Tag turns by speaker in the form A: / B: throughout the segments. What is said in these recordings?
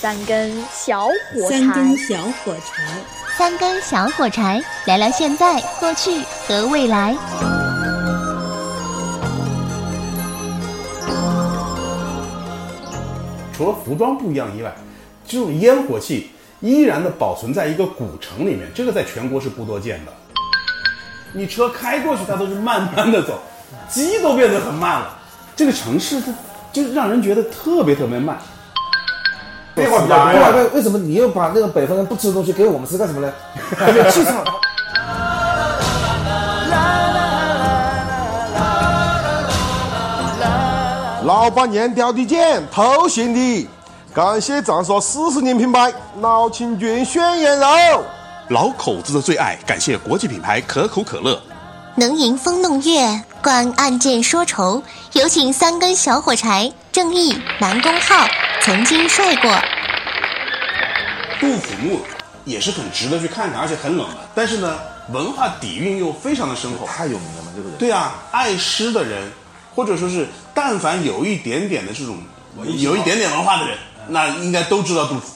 A: 三根小火柴，
B: 三根小火柴，
C: 三根小火柴，聊聊现在、过去和未来。
D: 除了服装不一样以外，这种烟火气依然的保存在一个古城里面，这个在全国是不多见的。你车开过去，它都是慢慢的走，鸡都变得很慢了。这个城市它就让人觉得特别特别慢。
E: 变化比较多。为为什么你又把那个北方人不吃的东西给我们吃干什么呢？还没气场。
F: 老板娘挑的拣，偷咸的。感谢长沙四十年品牌老清君宣言肉，
D: 老口子的最爱。感谢国际品牌可口可乐。
C: 能吟风弄月，观案件说愁。有请三根小火柴，正义南宫浩曾经帅过。
D: 杜甫墓也是很值得去看看，而且很冷门，但是呢，文化底蕴又非常的深厚。
E: 太有名了嘛，这个人。
D: 对啊，爱诗的人，或者说是但凡有一点点的这种有一点点文化的人，那应该都知道杜甫。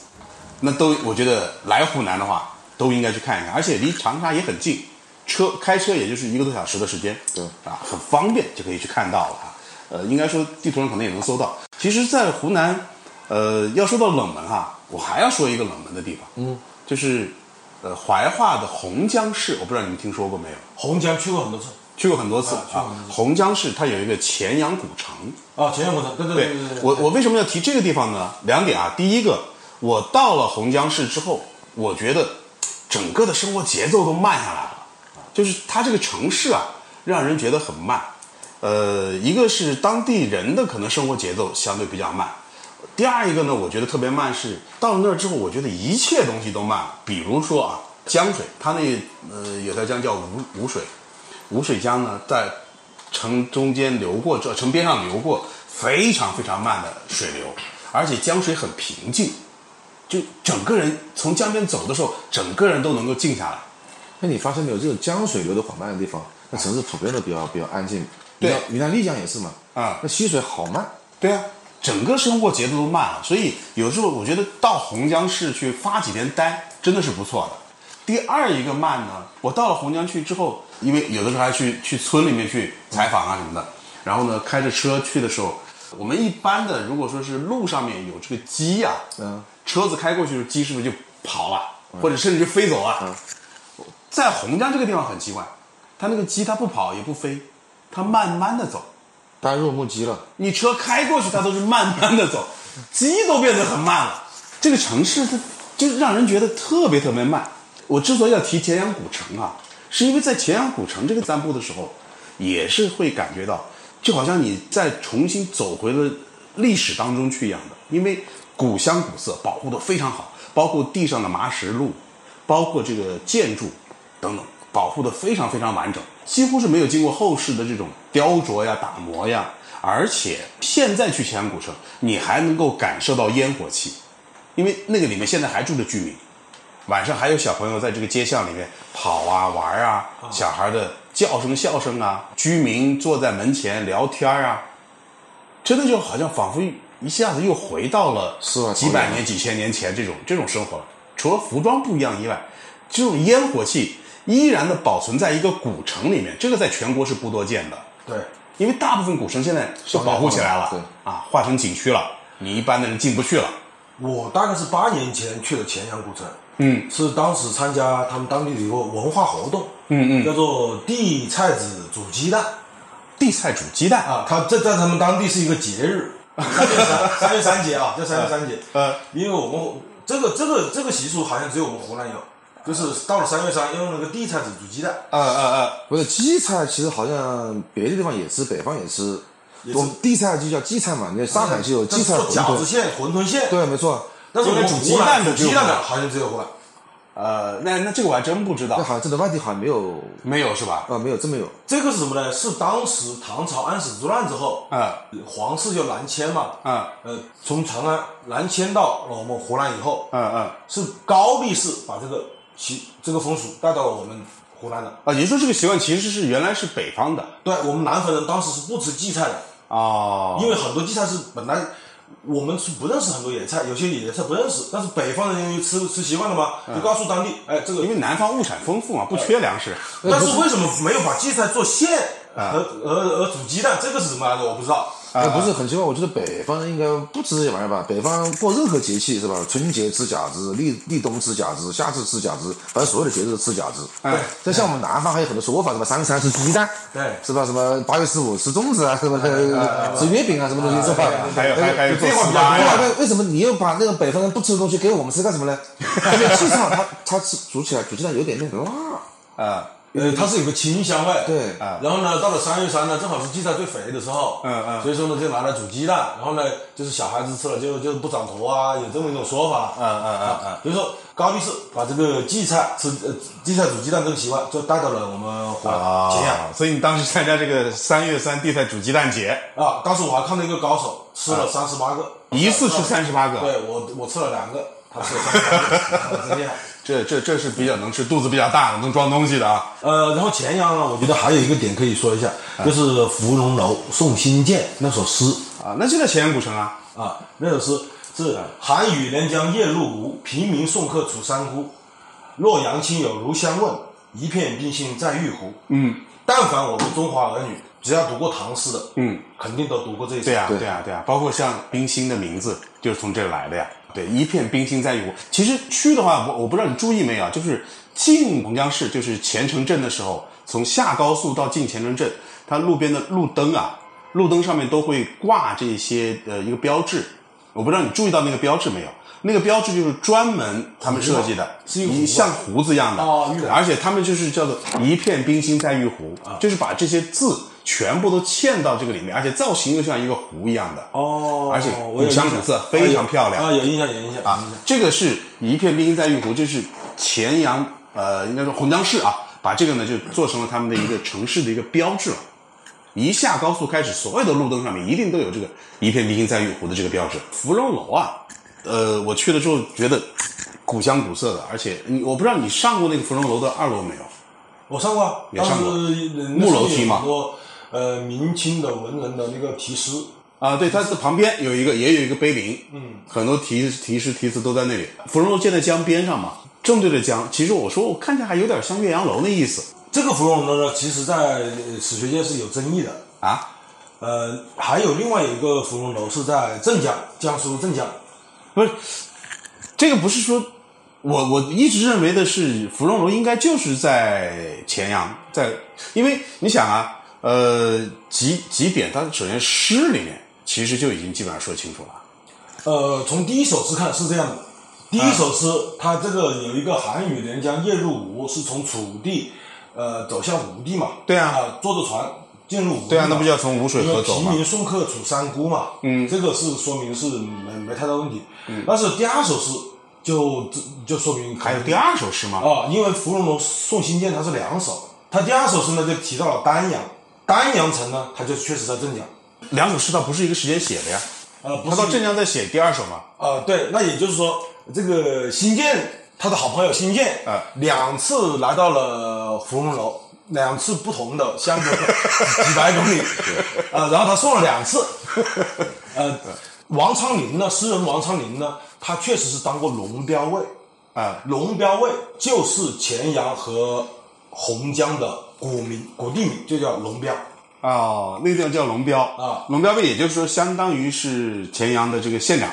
D: 那都我觉得来湖南的话，都应该去看一看，而且离长沙也很近，车开车也就是一个多小时的时间，
E: 对
D: 啊，很方便就可以去看到了啊。呃，应该说地图上可能也能搜到。其实，在湖南，呃，要说到冷门哈，我还要说一个冷门的地方，嗯，就是呃怀化的洪江市，我不知道你们听说过没有？
G: 洪江去过很多次，
D: 去过很多次。
G: 啊
D: 洪江市它有一个钱阳古城，
G: 啊，前阳古城，对对对对对，
D: 我我为什么要提这个地方呢？两点啊，第一个，我到了洪江市之后，我觉得整个的生活节奏都慢下来了，就是它这个城市啊，让人觉得很慢。呃，一个是当地人的可能生活节奏相对比较慢，第二一个呢，我觉得特别慢是到了那儿之后，我觉得一切东西都慢了。比如说啊，江水，它那呃有条江叫吴吴水，吴水江呢在城中间流过，这城边上流过，非常非常慢的水流，而且江水很平静，就整个人从江边走的时候，整个人都能够静下来。
E: 那你发现没有，这种江水流得缓慢的地方，那城市普遍都比较比较安静。
D: 对
E: 云南云南丽江也是嘛，
D: 啊
E: 那溪水好慢。
D: 对啊，整个生活节奏都慢了，所以有时候我觉得到洪江市去发几天呆真的是不错的。第二一个慢呢，我到了洪江去之后，因为有的时候还去去村里面去采访啊什么的，然后呢开着车去的时候，我们一般的如果说是路上面有这个鸡呀、
E: 嗯，
D: 车子开过去的，鸡是不是就跑了，或者甚至就飞走了？在洪江这个地方很奇怪，它那个鸡它不跑也不飞，它慢慢的走。
E: 呆若木鸡了。
D: 你车开过去，它都是慢慢的走，鸡都变得很慢了。这个城市它就让人觉得特别特别慢。我之所以要提前阳古城啊，是因为在前阳古城这个散步的时候，也是会感觉到，就好像你再重新走回了历史当中去一样的。因为古香古色保护的非常好，包括地上的麻石路，包括这个建筑等等，保护的非常非常完整，几乎是没有经过后世的这种雕琢呀、打磨呀。而且现在去钱阳古城，你还能够感受到烟火气，因为那个里面现在还住着居民，晚上还有小朋友在这个街巷里面跑啊玩啊，小孩的叫声笑声啊，居民坐在门前聊天啊，真的就好像仿佛一下子又回到了
E: 世外桃源
D: 几百年、几千年前这种这种生活了。除了服装不一样以外，这种烟火气依然的保存在一个古城里面，这个在全国是不多见的。
G: 对，
D: 因为大部分古城现在都保护起来了，
E: 对。
D: 啊，化成景区了，你一般的人进不去了。
G: 我大概是八年前去的乾阳古城，
D: 嗯。
G: 是当时参加他们当地的一个文化活动，
D: 嗯嗯，
G: 叫做地菜子煮鸡蛋。
D: 地菜煮鸡蛋，
G: 啊，它这在他们当地是一个节日，三月三三月三节啊，叫三月三节，
D: 呃，
G: 因为我们这个这个这个习俗好像只有我们湖南有，就是到了三月三用那个地菜子煮鸡蛋，
D: 呃呃呃，
E: 不是荠菜，其实好像别的地方也吃，北方也吃。我们地菜就叫荠菜嘛，那上海就有荠菜
G: 做饺子。馅、馄饨馅，
E: 对，没错。
G: 但是我们
D: 煮鸡蛋的
G: 煮鸡蛋的好像只有湖南。
D: 呃，那那这个我还真不知道，
E: 那好像真的外地好像没有
D: 没有是吧？
E: 啊，没有真没有。
G: 这个是什么呢？是当时唐朝安史之乱之后，
D: 嗯
G: 皇室就南迁嘛，
D: 嗯
G: 呃，从长安南迁到了我们湖南以后，
D: 嗯嗯，
G: 是高力士把这个习这个风俗带到了我们湖南的。
D: 啊，也就是说这个习惯其实是原来是北方的
G: 对我们南方人当时是不吃荠菜的，
D: 哦，
G: 因为很多荠菜是本来我们是不认识很多野菜，有些野菜不认识，但是北方人因为吃吃习惯了嘛，就告诉当地，哎，这个
D: 因为南方物产丰富嘛，不缺粮食。
G: 但是 为什么没有把荠菜做馅和和和煮鸡蛋？这个是什么来着？我不知道。
E: 哎，不是很奇怪，我觉得北方人应该不吃这些玩意儿吧？北方过任何节气是吧？春节吃饺子，立立冬吃饺子，夏至吃饺子，反正所有的节日都吃饺子。
D: 哎，
E: 再像我们南方还有很多说法，什么三十三吃鸡蛋，
G: 对
E: 是吧？什么八月十五吃粽子啊，什么吃月饼啊，什么东西是吧？
D: 还有还有还有做
E: 为什么你又把那个北方人不吃的东西给我们吃干什么呢？因为气上它它吃煮起来煮鸡蛋有点那个辣。
D: 啊，
G: 呃，它是有个清香味，
E: 对
D: 啊
G: 然后呢，到了三月三呢，正好是荠菜最肥的时候，
D: 嗯嗯
G: 所以说呢，就拿来煮鸡蛋，然后呢，就是小孩子吃了就就不长坨啊，有这么一种说法，
D: 嗯嗯嗯嗯
G: 所以说高力士把这个荠菜吃呃荠菜煮鸡蛋这个习惯，就带到了我们淮咸阳
D: 啊，所以你当时参加这个三月三地菜煮鸡蛋节，
G: 啊。当时我还看到一个高手吃了三十八个，
D: 一次吃三十八个，
G: 对我我吃了两个，他吃了三十八个，真厉害。
D: 这这这是比较能吃，肚子比较大的，能装东西的啊。
G: 呃，然后钱阳呢，我觉得还有一个点可以说一下，就是芙蓉楼送辛渐那首诗
D: 啊，那就在咸阳古城啊。
G: 啊，那首诗是寒雨连江夜入吴，平明送客楚山孤。洛阳亲友如相问，一片冰心在玉壶。
D: 嗯
G: 但凡我们中华儿女，只要读过唐诗的，
D: 嗯，
G: 肯定都读过这一首。
D: 对啊对啊对啊，包括像冰心的名字就是从这来的呀。对，一片冰心在玉壶。其实区的话，我我不知道你注意没有，就是进洪江市，就是前城镇的时候，从下高速到进前城镇，它路边的路灯啊，路灯上面都会挂这些呃一个标志。我不知道你注意到那个标志没有？那个标志就是专门他们设计的，
G: 是一个壶啊
D: 一像胡子一样的，
G: 哦
D: 而且他们就是叫做一片冰心在玉壶，就是把这些字全部都嵌到这个里面，而且造型又像一个壶一样的。
G: 哦，
D: 而且古香古色非常漂亮
G: 啊，有印象，有印象
D: 啊，这个是一片冰心在玉壶，这是乾阳呃，应该说洪江市啊，把这个呢就做成了他们的一个城市的一个标志了。一下高速开始，所有的路灯上面一定都有这个一片冰心在玉壶的这个标志。芙蓉楼啊，呃，我去了之后觉得古香古色的，而且你我不知道你上过那个芙蓉楼的二楼没有？
G: 我上过啊，
D: 也上过木楼梯嘛
G: 呃明清的文人的那个题诗，
D: 啊，对，它是旁边有一个，也有一个碑林，嗯，很多题题诗题词都在那里。芙蓉楼建在江边上嘛，正对着江。其实我说我看起来还有点像岳阳楼那意思
G: 这个芙蓉楼呢，其实在呃史学界是有争议的。
D: 啊。
G: 呃，还有另外有一个芙蓉楼是在镇江，江苏镇江。
D: 不是，这个不是说，我我一直认为的是芙蓉楼应该就是在乾阳，在，因为你想啊，呃，几几点，它首先诗里面其实就已经基本上说清楚了。
G: 呃，从第一首诗看是这样的，第一首诗它这个有一个寒雨连江夜入吴，是从楚地呃走向吴地嘛？
D: 对啊
G: 啊，坐着船进入吴地。
D: 对啊那不就要从吴水河走吗
G: 因为平民送客楚山孤嘛。
D: 嗯
G: 这个是说明是没没太大问题。嗯，但是第二首诗就就说明
D: 还有第二首诗吗？
G: 啊，因为芙蓉楼送辛渐它是两首，它第二首诗呢就提到了丹阳，丹阳城呢他就确实在镇江。
D: 两首诗它不是一个时间写的呀，
G: 呃，不
D: 他
G: 是
D: 到镇江再写第二首嘛。
G: 呃，对，那也就是说，这个新建他的好朋友新建，
D: 啊。
G: 两次来到了芙蓉楼，两次不同的，相隔 几百公里，呃，然后他送了两次，呃，王昌龄呢，诗人王昌龄呢，他确实是当过龙标尉，
D: 啊，
G: 龙标尉就是乾阳和洪江的古名古地名，就叫龙标。
D: 哦，那个地方叫龙标
G: 啊
D: 龙标位也就是说相当于是乾阳的这个县长，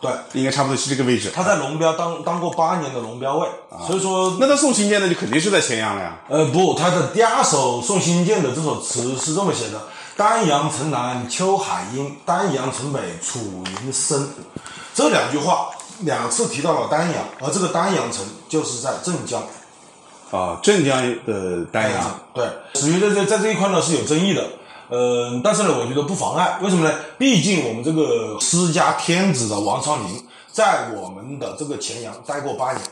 G: 对，
D: 应该差不多是这个位置。
G: 他在龙标当当过八年的龙标尉，所以说
D: 那他送信件的就肯定是在乾阳了呀。
G: 呃，不，他的第二首送辛渐的这首词是这么写的：丹阳城南秋海阴，丹阳城北楚云深。这两句话两次提到了丹阳，而这个丹阳城就是在镇江。
D: 啊，镇江的丹阳，
G: 对，史学在在这一块呢是有争议的。呃，但是呢，我觉得不妨碍。为什么呢？毕竟我们这个诗家天子的王昌龄，在我们的这个乾阳待过八年。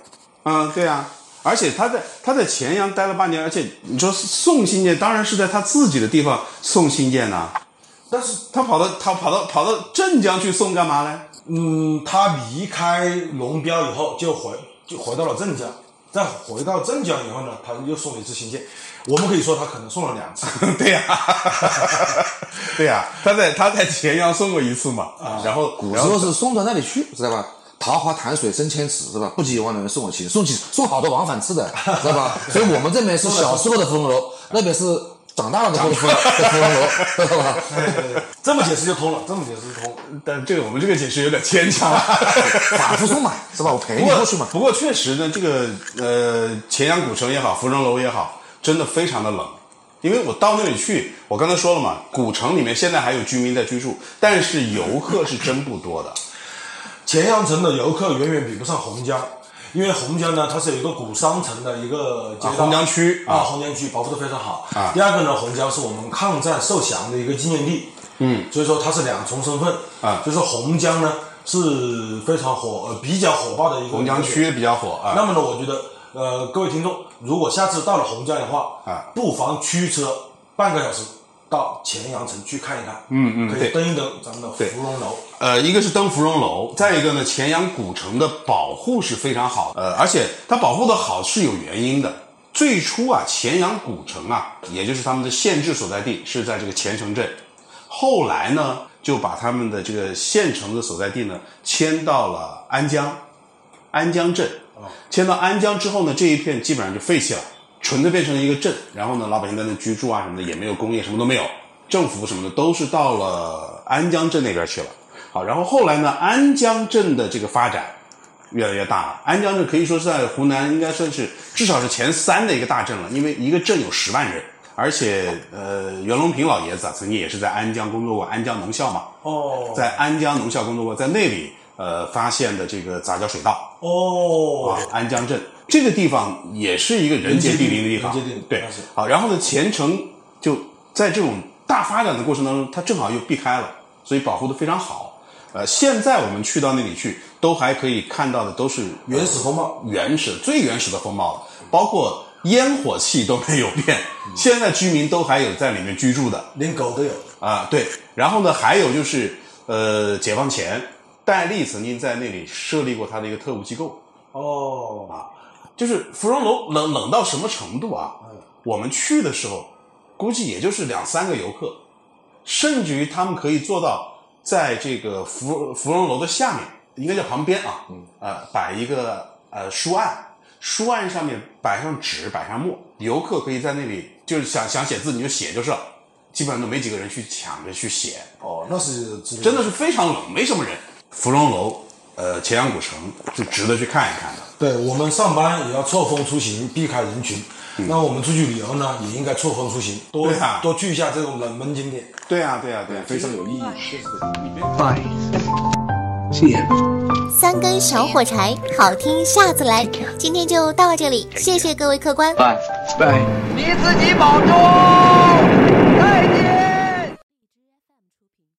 D: 啊，对啊，而且他在他在乾阳待了八年，而且你说送信件，当然是在他自己的地方送信件呐、
G: 但是，
D: 他跑到他跑到跑到镇江去送干嘛呢？
G: 嗯，他离开龙标以后就回就回到了镇江。再回到镇江以后呢，他又送了一次信件。我们可以说他可能送了两次。
D: 对呀、对呀、他在他在咸阳送过一次嘛，然后
E: 古时候是送到那里去，知道吧？桃花潭水深千尺，是吧？不及往那边送我情，送起送好多往返次的，知道吧？所以我们这边是小时候的芙蓉楼，那边是长大了之后的芙蓉芙蓉楼，知道 吧？
G: 这么解释就通了，这么解释就通了。
D: 但这个我们这个解释有点牵强了。
E: 反复送嘛，是吧？我陪
D: 不过
E: 你过去嘛。
D: 不过确实呢，这个呃钱阳古城也好，芙蓉楼也好，真的非常的冷。因为我到那里去，我刚才说了嘛，古城里面现在还有居民在居住，但是游客是真不多的。
G: 钱阳城的游客远远比不上洪江，因为洪江呢，它是有一个古商城的一个街道，
D: 啊洪江区。
G: 啊，
D: 啊。
G: 洪江区保护的非常好。
D: 啊。
G: 第二个呢，洪江是我们抗战受降的一个纪念地，嗯，所以说它是两重身份。
D: 啊。
G: 就是洪江呢是非常火，呃，比较火爆的一个
D: 洪江区比较火啊。
G: 那么呢，我觉得，呃，各位听众，如果下次到了洪江的话，
D: 啊，
G: 不妨驱车半个小时到乾阳城去看一看，
D: 嗯嗯对
G: 可以登一登咱们的
D: 对。
G: 芙蓉楼。
D: 呃，一个是登芙蓉楼，再一个呢，乾阳古城的保护是非常好的，呃，而且它保护的好是有原因的。最初啊，乾阳古城啊，也就是他们的县治所在地是在这个乾城镇，后来呢，就把他们的这个县城的所在地呢迁到了安江，安江镇。迁到安江之后呢，这一片基本上就废弃了，纯的变成了一个镇。然后呢，老百姓在那居住啊什么的，也没有工业，什么都没有，政府什么的都是到了安江镇那边去了。好，然后后来呢，安江镇的这个发展越来越大了。安江镇可以说是在湖南应该算是至少是前三的一个大镇了，因为一个镇有十万人。而且，呃，袁隆平老爷子啊，曾经也是在安江工作过，安江农校嘛，
G: 哦
D: 在安江农校工作过，在那里呃发现的这个杂交水稻
G: 哦
D: 啊，，安江镇这个地方也是一个人杰地灵的地方，对。好，然后呢，前程就在这种大发展的过程当中，它正好又避开了，所以保护的非常好。呃，现在我们去到那里去，都还可以看到的都是
G: 原始风貌，
D: 原始最原始的风貌了，包括烟火气都没有变，现在居民都还有在里面居住的。
G: 连狗都有。
D: 啊，对，然后呢，还有就是，呃，解放前，戴笠曾经在那里设立过他的一个特务机构，
G: 哦，
D: 就是芙蓉楼冷冷到什么程度啊？我们去的时候，估计也就是两三个游客，甚至于他们可以做到在这个芙芙蓉楼的下面，应该叫旁边啊，嗯，呃，摆一个呃书案，书案上面摆上纸，摆上墨，游客可以在那里就是想想写字你就写就是了，基本上都没几个人去抢着去写，
G: 哦，那是
D: 真的是非常冷，没什么人。芙蓉楼，呃，钱阳古城是值得去看一看的。
G: 对我们上班也要错峰出行，避开人群。那我们出去旅游呢，也应该错峰出行，多
D: 对啊
G: 多去一下这种冷门景点。
D: 对啊，对啊，对啊，
E: 非常有意义。
A: See ya.
C: 三根小火柴，好听下次来。今天就到这里，谢谢各位客官。
A: Bye. Bye.
B: 你自己保重。